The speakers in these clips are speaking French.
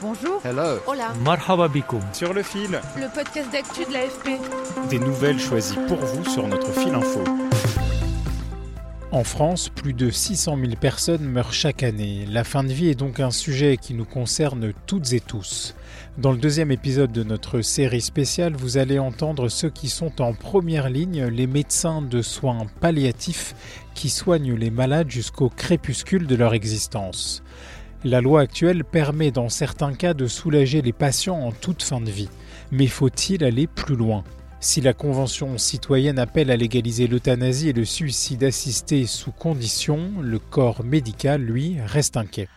Bonjour. Hello. Hola. Marhaba. Sur le fil, Le podcast d'actu de l'AFP. des nouvelles choisies pour vous sur notre fil info. En France, plus de 600 000 personnes meurent chaque année. La fin de vie est donc un sujet qui nous concerne toutes et tous. Dans le deuxième épisode de notre série spéciale, vous allez entendre ceux qui sont en première ligne, les médecins de soins palliatifs qui soignent les malades jusqu'au crépuscule de leur existence. La loi actuelle permet dans certains cas de soulager les patients en toute fin de vie. Mais faut-il aller plus loin? Si la Convention citoyenne appelle à légaliser l'euthanasie et le suicide assisté sous condition, le corps médical, lui, reste inquiet.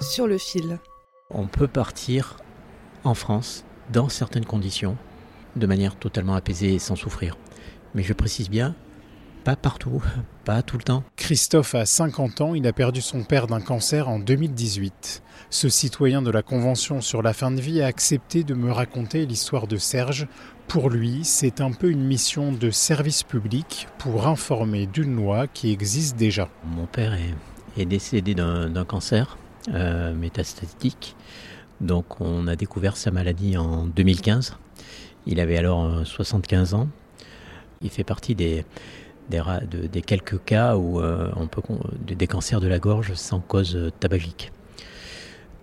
Sur le fil. on peut partir en France dans certaines conditions, de manière totalement apaisée et sans souffrir. Mais je précise bien, pas partout, pas tout le temps. Christophe a 50 ans, il a perdu son père d'un cancer en 2018. Ce citoyen de la Convention sur la fin de vie a accepté de me raconter l'histoire de Serge. Pour lui, c'est un peu une mission de service public pour informer d'une loi qui existe déjà. Mon père est, est décédé d'un cancer euh, métastatique. Donc on a découvert sa maladie en 2015. Il avait alors euh, 75 ans. Il fait partie des, des, ra- de- des quelques cas où euh, on peut des cancers de la gorge sans cause euh, tabagique.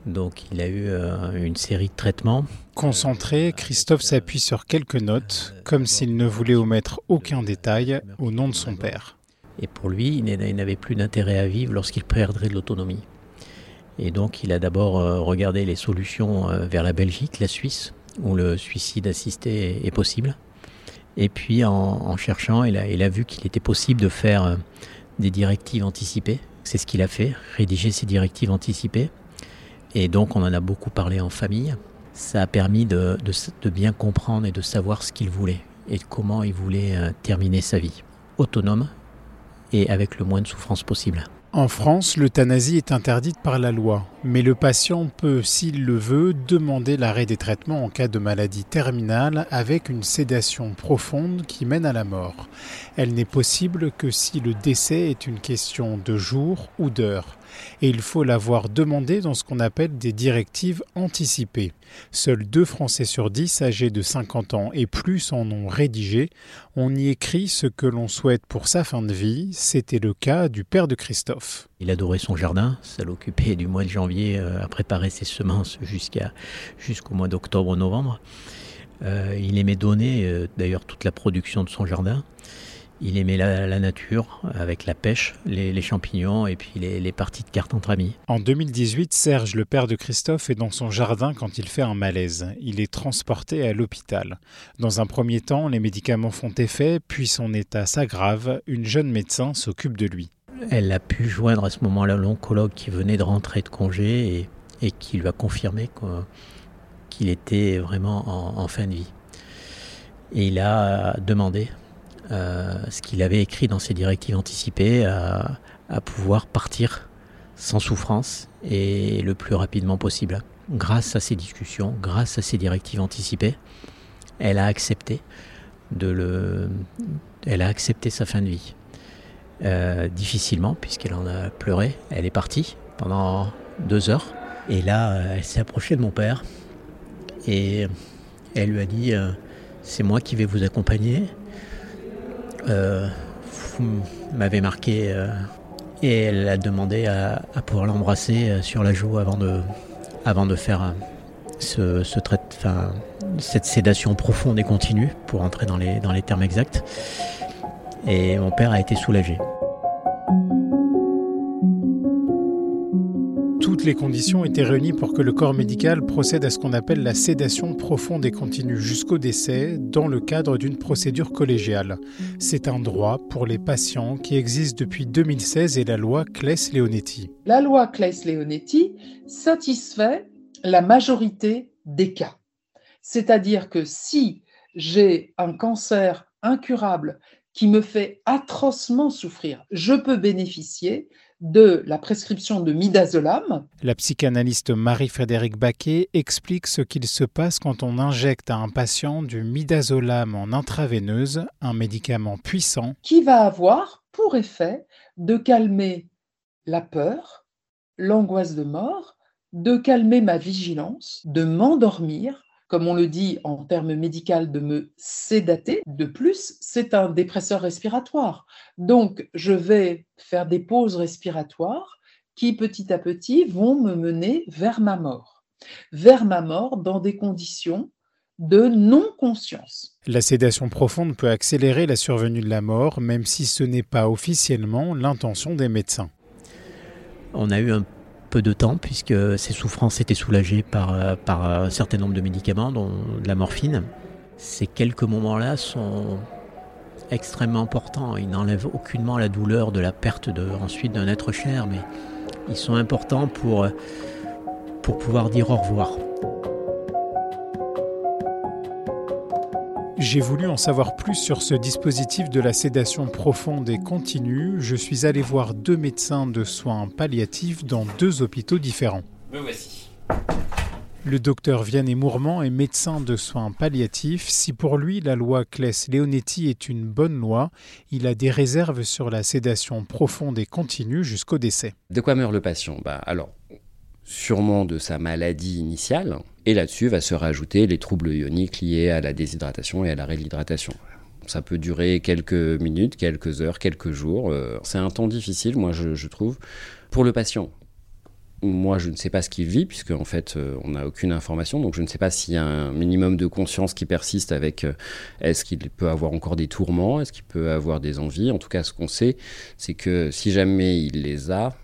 Donc il a eu euh, une série de traitements Concentré, Christophe s'appuie sur quelques notes, comme s'il ne voulait omettre aucun détail au nom de son père. Et pour lui, il n'a- il n'avait plus d'intérêt à vivre lorsqu'il perdrait de l'autonomie. Et donc, il a d'abord regardé les solutions vers la Belgique, la Suisse, où le suicide assisté est possible. Et puis, en, cherchant, il a, vu qu'il était possible de faire euh, des directives anticipées. C'est ce qu'il a fait, rédiger ces directives anticipées. Et donc, on en a beaucoup parlé en famille. Ça a permis de, de bien comprendre et de savoir ce qu'il voulait et comment il voulait euh, terminer sa vie. Autonome, et avec le moins de souffrance possible. En France, l'euthanasie est interdite par la loi, mais le patient peut, s'il le veut, demander l'arrêt des traitements en cas de maladie terminale avec une sédation profonde qui mène à la mort. Elle n'est possible que si le décès est une question de jours ou d'heures, et il faut l'avoir demandé dans ce qu'on appelle des directives anticipées. Seuls deux Français sur dix âgés de 50 ans et plus en ont rédigé. On y écrit ce que l'on souhaite pour sa fin de vie. C'était le cas du père de Christophe. Il adorait son jardin, ça l'occupait du mois de janvier euh, à préparer ses semences jusqu'à, jusqu'au mois d'octobre-novembre. Euh, il aimait donner euh, d'ailleurs toute la production de son jardin. Il aimait la, la nature avec la pêche, les, les champignons et puis les, les parties de cartes entre amis. En 2018, Serge, le père de Christophe, est dans son jardin quand il fait un malaise. Il est transporté à l'hôpital. Dans un premier temps, les médicaments font effet, puis son état s'aggrave. Une jeune médecin s'occupe de lui. Elle a pu joindre à ce moment-là l'oncologue qui venait de rentrer de congé et, et qui lui a confirmé qu'il était vraiment en, en fin de vie. Et il a demandé ce qu'il avait écrit dans ses directives anticipées à, pouvoir partir sans souffrance et le plus rapidement possible. Grâce à ces discussions, grâce à ces directives anticipées, elle a accepté de le, elle a accepté sa fin de vie. Euh, difficilement puisqu'elle en a pleuré. Elle est partie pendant deux heures. Et là, euh, elle s'est approchée de mon père et elle lui a dit euh, C'est moi qui vais vous accompagner. Euh, m'avez marqué. euh, et elle a demandé à, à pouvoir l'embrasser euh, sur la joue avant de, avant de faire ce, cette sédation profonde et continue, pour entrer dans les, dans les termes exacts. Et mon père a été soulagé. Toutes les conditions étaient réunies pour que le corps médical procède à ce qu'on appelle la sédation profonde et continue jusqu'au décès dans le cadre d'une procédure collégiale. C'est un droit pour les patients qui existe depuis 2016 et la loi Claes-Leonetti. La loi Claes-Leonetti satisfait la majorité des cas. C'est-à-dire que si j'ai un cancer incurable qui me fait atrocement souffrir, je peux bénéficier de la prescription de midazolam. La psychanalyste Marie-Frédérique Baquet explique ce qu'il se passe quand on injecte à un patient du midazolam en intraveineuse, un médicament puissant qui va avoir pour effet de calmer la peur, l'angoisse de mort, de calmer ma vigilance, de m'endormir comme on le dit en termes médicaux, de me sédater. De plus, c'est un dépresseur respiratoire. Donc, je vais faire des pauses respiratoires qui, petit à petit, vont me mener vers ma mort. Vers ma mort dans des conditions de non-conscience. La sédation profonde peut accélérer la survenue de la mort, même si ce n'est pas officiellement l'intention des médecins. On a eu un peu de temps puisque ses souffrances étaient soulagées par, euh, par un certain nombre de médicaments, dont de la morphine. Ces quelques moments-là sont extrêmement importants. Ils n'enlèvent aucunement la douleur de la perte de, ensuite d'un être cher, mais ils sont importants pour pouvoir dire au revoir. J'ai voulu en savoir plus sur ce dispositif de la sédation profonde et continue. Je suis allé voir deux médecins de soins palliatifs dans deux hôpitaux différents. Me voici. Le docteur Vianney Mourmand est médecin de soins palliatifs. Si pour lui la loi Claes-Leonetti est une bonne loi, il a des réserves sur la sédation profonde et continue jusqu'au décès. De quoi meurt le patient? Bah, Alors, sûrement de sa maladie initiale, et là-dessus va se rajouter les troubles ioniques liés à la déshydratation et à l'arrêt de l'hydratation. Ça peut durer quelques minutes, quelques heures, quelques jours. Euh, c'est un temps difficile, moi je, trouve, pour le patient. Moi, je ne sais pas ce qu'il vit, puisque en fait, euh, on n'a aucune information. Donc, je ne sais pas s'il y a un minimum de conscience qui persiste avec euh, est-ce qu'il peut avoir encore des tourments, est-ce qu'il peut avoir des envies. En tout cas, ce qu'on sait, c'est que si jamais il les a,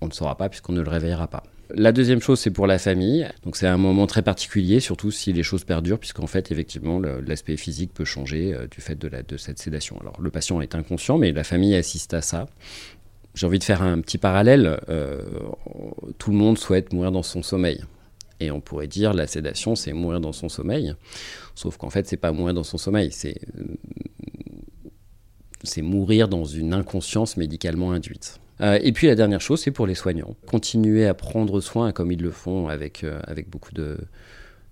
on ne saura pas puisqu'on ne le réveillera pas. La deuxième chose, c'est pour la famille. Donc c'est un moment très particulier, surtout si les choses perdurent, puisqu'en fait, effectivement, l'aspect physique peut changer euh, du fait de, cette sédation. Alors le patient est inconscient, mais la famille assiste à ça. J'ai envie de faire un petit parallèle. Euh, tout le monde souhaite mourir dans son sommeil. Et on pourrait dire la sédation, c'est mourir dans son sommeil. Sauf qu'en fait, c'est pas mourir dans son sommeil, c'est mourir dans une inconscience médicalement induite. Euh, et puis la dernière chose, c'est pour les soignants. Continuer à prendre soin, comme ils le font, avec, euh, avec beaucoup de,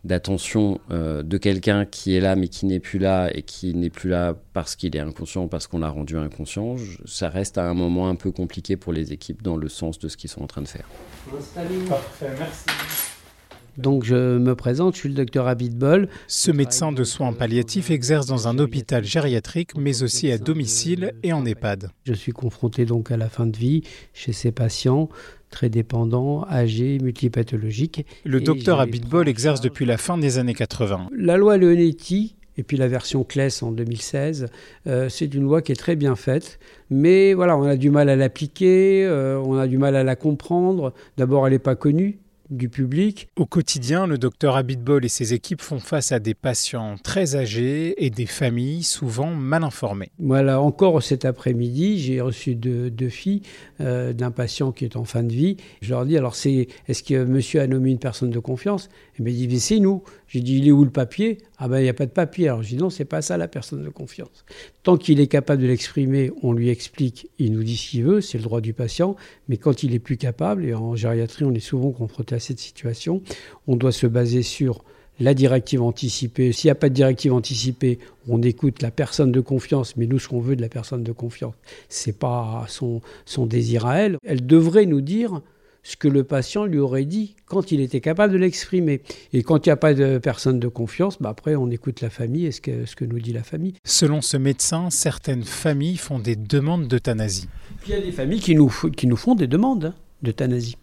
d'attention euh, de quelqu'un qui est là mais qui n'est plus là et qui n'est plus là parce qu'il est inconscient, parce qu'on l'a rendu inconscient, ça reste à un moment un peu compliqué pour les équipes dans le sens de ce qu'ils sont en train de faire. Merci. Donc je me présente, je suis le docteur Abitbol. Ce médecin de soins palliatifs exerce dans un hôpital gériatrique, mais aussi à domicile et en EHPAD. Je suis confronté donc à la fin de vie chez ces patients très dépendants, âgés, multipathologiques. Le docteur Abitbol exerce depuis la fin des années 80. La loi Leonetti, et puis la version CLES en 2016, euh, c'est une loi qui est très bien faite, mais voilà, on a du mal à l'appliquer, euh, on a du mal à la comprendre. D'abord, elle n'est pas connue, Au quotidien, le docteur Abitbol et ses équipes font face à des patients très âgés et des familles souvent mal informées. Voilà, encore cet après-midi, j'ai reçu deux, filles euh, d'un patient qui est en fin de vie. Je leur dis, alors c'est, est-ce que monsieur a nommé une personne de confiance? Il m'a dit, c'est nous. J'ai dit, il est où le papier? Ah ben, il n'y a pas de papier. Alors, je dis, non, c'est pas ça la personne de confiance. Tant qu'il est capable de l'exprimer, on lui explique, il nous dit ce qu'il veut, c'est le droit du patient. Mais quand il est plus capable, et en gériatrie, on est souvent confronté à cette situation, on doit se baser sur la directive anticipée. S'il n'y a pas de directive anticipée, on écoute la personne de confiance, mais nous, ce qu'on veut de la personne de confiance, c'est pas son désir à elle. Elle devrait nous dire ce que le patient lui aurait dit quand il était capable de l'exprimer. Et quand il n'y a pas de personne de confiance, bah après on écoute la famille et ce que, ce que nous dit la famille. Selon ce médecin, certaines familles font des demandes d'euthanasie. Il y a des familles qui nous, qui nous font des demandes hein, d'euthanasie.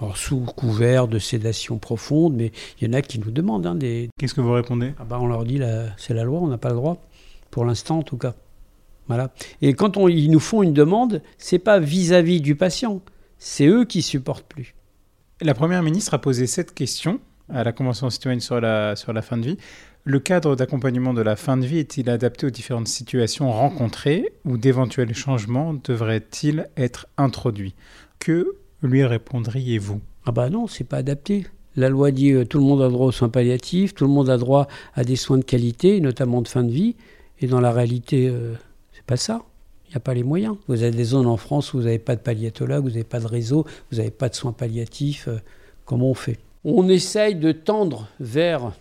Alors, sous couvert de sédation profonde, mais il y en a qui nous demandent hein, des... Qu'est-ce que vous répondez? Ah bah On leur dit, c'est la loi, on n'a pas le droit, pour l'instant en tout cas. Voilà. Et quand on, ils nous font une demande, c'est pas vis-à-vis du patient, c'est eux qui supportent plus. La Première ministre a posé cette question à la Convention citoyenne sur la, sur la fin de vie. Le cadre d'accompagnement de la fin de vie est-il adapté aux différentes situations rencontrées ou d'éventuels changements devraient-ils être introduits? Que lui répondriez-vous? Ah bah non, c'est pas adapté. La loi dit euh, tout le monde a droit aux soins palliatifs, tout le monde a droit à des soins de qualité, notamment de fin de vie. Et dans la réalité, euh, c'est pas ça. Il n'y a pas les moyens. Vous avez des zones en France où vous n'avez pas de palliatologue, vous n'avez pas de réseau, vous n'avez pas de soins palliatifs. Euh, comment on fait? On essaye de tendre vers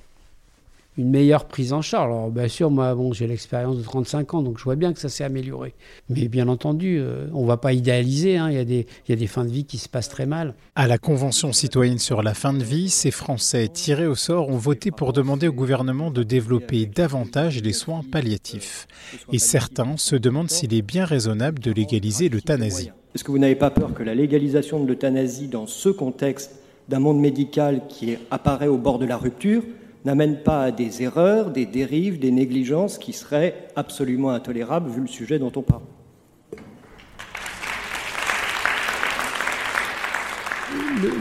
une meilleure prise en charge. Alors bien sûr, moi, bon, j'ai l'expérience de 35 ans, donc je vois bien que ça s'est amélioré. Mais bien entendu, euh, on ne va pas idéaliser, hein. il, y a des, il y a des fins de vie qui se passent très mal. À la Convention citoyenne sur la fin de vie, ces Français tirés au sort ont voté pour demander au gouvernement de développer davantage les soins palliatifs. Et certains se demandent s'il est bien raisonnable de légaliser l'euthanasie. Est-ce que vous n'avez pas peur que la légalisation de l'euthanasie dans ce contexte d'un monde médical qui apparaît au bord de la rupture n'amène pas à des erreurs, des dérives, des négligences qui seraient absolument intolérables vu le sujet dont on parle.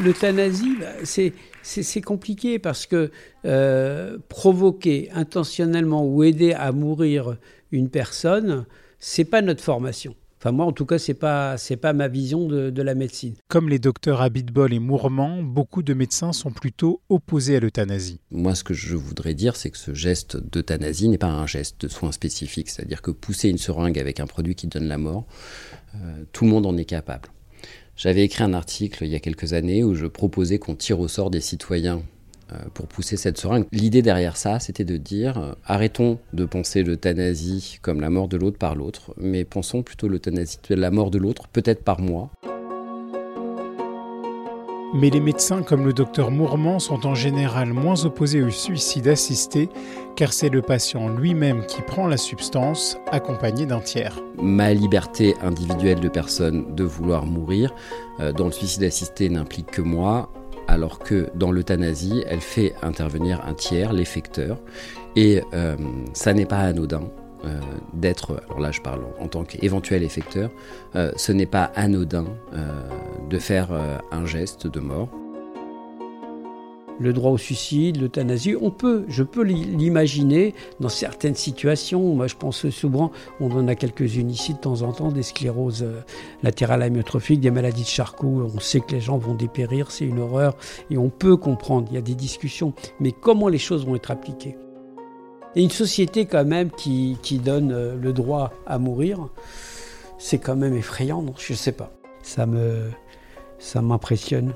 L'euthanasie, bah, c'est compliqué parce que euh, provoquer intentionnellement ou aider à mourir une personne, c'est pas notre formation moi, en tout cas, c'est pas c'est pas ma vision de, la médecine. Comme les docteurs Abitbol et Mourmand, beaucoup de médecins sont plutôt opposés à l'euthanasie. Moi, ce que je voudrais dire, c'est que ce geste d'euthanasie n'est pas un geste de soins spécifique. C'est-à-dire que pousser une seringue avec un produit qui donne la mort, euh, tout le monde en est capable. J'avais écrit un article il y a quelques années où je proposais qu'on tire au sort des citoyens pour pousser cette seringue. L'idée derrière ça, c'était de dire euh, arrêtons de penser l'euthanasie comme la mort de l'autre par l'autre, mais pensons plutôt l'euthanasie de la mort de l'autre, peut-être par moi. Mais les médecins comme le docteur Mourmand sont en général moins opposés au suicide assisté, car c'est le patient lui-même qui prend la substance, accompagné d'un tiers. Ma liberté individuelle de personne de vouloir mourir, euh, dans le suicide assisté, n'implique que moi alors que dans l'euthanasie, elle fait intervenir un tiers, l'effecteur, et euh, ça n'est pas anodin. Euh, d'être, alors là je parle en tant qu'éventuel effecteur, euh, ce n'est pas anodin de faire un geste de mort le droit au suicide, l'euthanasie, on peut, je peux l'imaginer dans certaines situations. Moi, je pense souvent, on en a quelques-unes ici de temps en temps, des scléroses euh, latérales amyotrophiques, des maladies de Charcot. On sait que les gens vont dépérir, c'est une horreur, et on peut comprendre. Il y a des discussions, mais comment les choses vont être appliquées? Et une société quand même qui, qui donne euh, le droit à mourir, c'est quand même effrayant. Non? Je sais pas. Ça ça m'impressionne.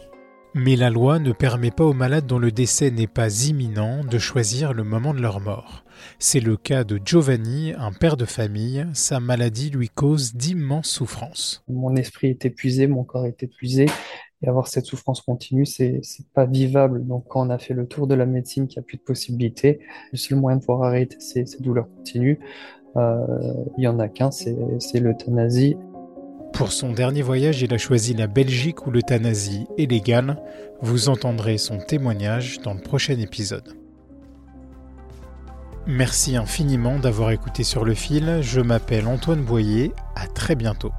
Mais la loi ne permet pas aux malades dont le décès n'est pas imminent de choisir le moment de leur mort. C'est le cas de Giovanni, un père de famille. Sa maladie lui cause d'immenses souffrances. Mon esprit est épuisé, mon corps est épuisé. Et avoir cette souffrance continue, c'est, pas vivable. Donc, quand on a fait le tour de la médecine, qu'il n'y a plus de possibilités, le seul moyen de pouvoir arrêter ces, douleurs continues, euh, il y en a qu'un, c'est l'euthanasie. Pour son dernier voyage, il a choisi la Belgique où l'euthanasie est légale. Vous entendrez son témoignage dans le prochain épisode. Merci infiniment d'avoir écouté sur le fil. Je m'appelle Antoine Boyer. À très bientôt.